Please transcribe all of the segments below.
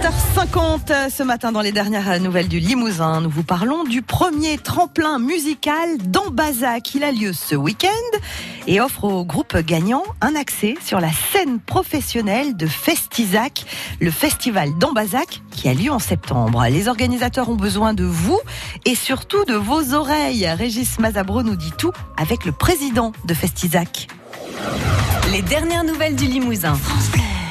7h50 ce matin dans les dernières nouvelles du Limousin. Nous vous parlons du premier tremplin musical d'Ambazac. Il a lieu ce week-end et offre au groupe gagnant un accès sur la scène professionnelle de Festizac, le festival d'Ambazac qui a lieu en septembre. Les organisateurs ont besoin de vous et surtout de vos oreilles. Régis Mazabro nous dit tout avec le président de Festizac. Les dernières nouvelles du Limousin.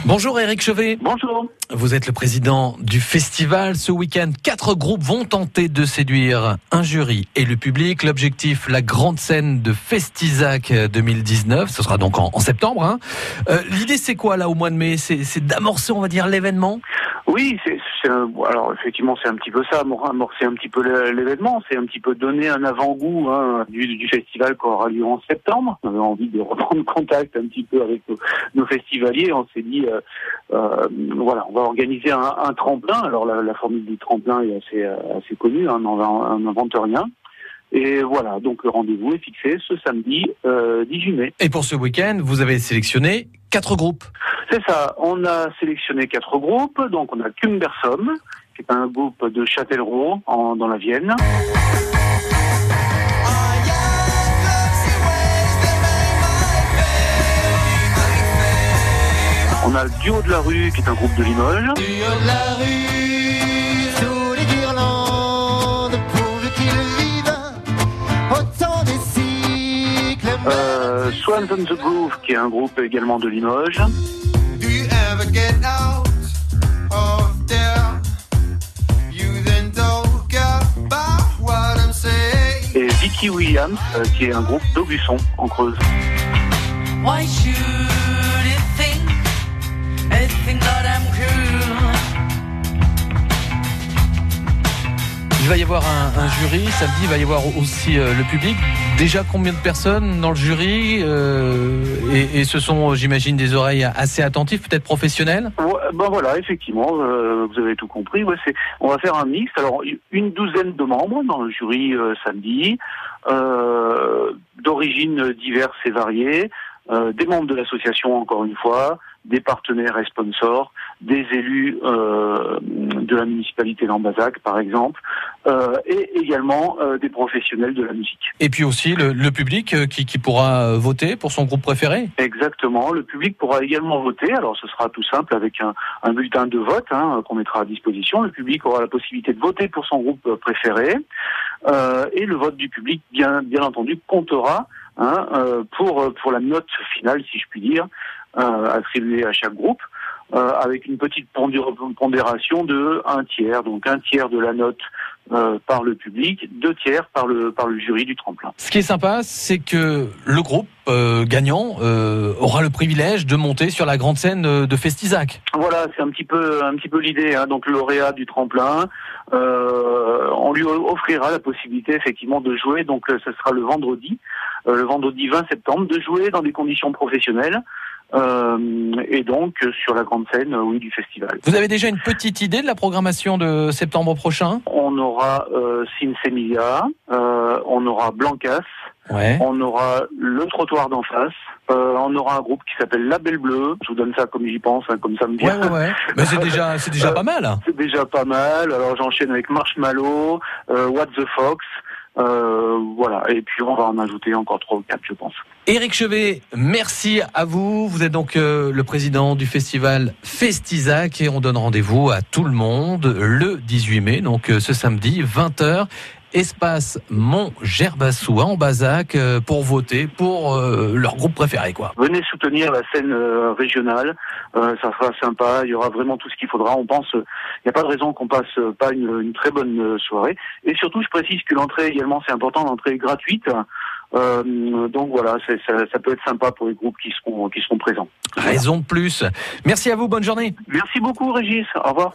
Bonjour Eric Chevet. Bonjour. Vous êtes le président du festival. Ce week-end, quatre groupes vont tenter de séduire un jury et le public. L'objectif, la grande scène de Festizac 2019. Ce sera donc en, septembre. Hein. Euh, l'idée, c'est quoi là au mois de mai? C'est d'amorcer, on va dire, l'événement? Oui, c'est alors effectivement c'est un petit peu ça, amorcer un petit peu l'événement, c'est un petit peu donner un avant-goût hein, du, festival qui aura lieu en septembre. On avait envie de reprendre contact un petit peu avec nos, festivaliers. On s'est dit euh, euh, voilà, on va organiser un, tremplin. Alors la, formule du tremplin est assez assez connue, hein, on n'invente rien. Et voilà, donc le rendez-vous est fixé ce samedi 18 euh, mai. Et pour ce week-end, vous avez sélectionné quatre groupes. C'est ça, on a sélectionné quatre groupes. Donc on a Cumbersom, qui est un groupe de Châtellerault en, dans la Vienne. On a le Duo de la rue, qui est un groupe de Limoges. Duo de la rue, Euh, Swans on the Groove, qui est un groupe également de Limoges. Do you ever get out of there? You then talk about what I'm saying. Et Vicky Williams, euh, qui est un groupe d'Aubusson en Creuse. Why should va y avoir un, jury samedi, il va y avoir aussi euh, le public. Déjà combien de personnes dans le jury euh, et, ce sont, j'imagine, des oreilles assez attentives, peut-être professionnelles? Ben voilà, effectivement, euh, vous avez tout compris. On va faire un mix. Alors une douzaine de membres dans le jury samedi, d'origines diverses et variées. Des membres de l'association, encore une fois, des partenaires et sponsors, des élus euh, de la municipalité d'Ambazac, par exemple, euh, et également des professionnels de la musique. Et puis aussi le, public qui, qui, pourra voter pour son groupe préféré Exactement, le public pourra également voter. Alors ce sera tout simple avec un, un bulletin de vote hein, qu'on mettra à disposition. Le public aura la possibilité de voter pour son groupe préféré. et le vote du public, bien, bien entendu, comptera hein, euh, pour euh, pour la note finale, si je puis dire, euh, attribuée à chaque groupe. Avec une petite pondération de un tiers, donc un tiers de la note euh, par le public, deux tiers par le par le jury du tremplin. Ce qui est sympa, c'est que le groupe euh, gagnant aura le privilège de monter sur la grande scène de Festizac. Voilà, c'est un petit peu un petit peu l'idée. Hein. Donc le lauréat du tremplin, on lui offrira la possibilité effectivement de jouer. Donc ce sera le vendredi, le vendredi 20 septembre, de jouer dans des conditions professionnelles. Euh, et donc sur la grande scène, oui, du festival. Vous avez déjà une petite idée de la programmation de septembre prochain? On aura euh, Sinsemilia, euh, on aura Blancas, ouais. on aura le trottoir d'en face, euh, on aura un groupe qui s'appelle La Belle Bleue. Je vous donne ça comme j'y pense, hein, comme ça me vient. Ouais, ouais, ouais. Mais c'est déjà, c'est déjà pas mal. C'est déjà pas mal. Alors j'enchaîne avec Marshmallow, euh, What the Fox. Euh, voilà, et puis on va en ajouter encore trois ou quatre, je pense. Éric Chevet, merci à vous. Vous êtes donc euh, le président du festival Festizac et on donne rendez-vous à tout le monde le 18 mai, donc euh, ce samedi, 20h espace Mont Gerbassou en Bazac euh, pour voter pour euh, leur groupe préféré quoi. Venez soutenir la scène euh, régionale, ça sera sympa, il y aura vraiment tout ce qu'il faudra. On pense, il n'y a pas de raison qu'on passe pas une, très bonne soirée. Et surtout, je précise que l'entrée également c'est important, l'entrée est gratuite. donc voilà, ça, ça, peut être sympa pour les groupes qui seront qui seront présents. Raison de plus. Merci à vous, bonne journée. Merci beaucoup Régis, au revoir.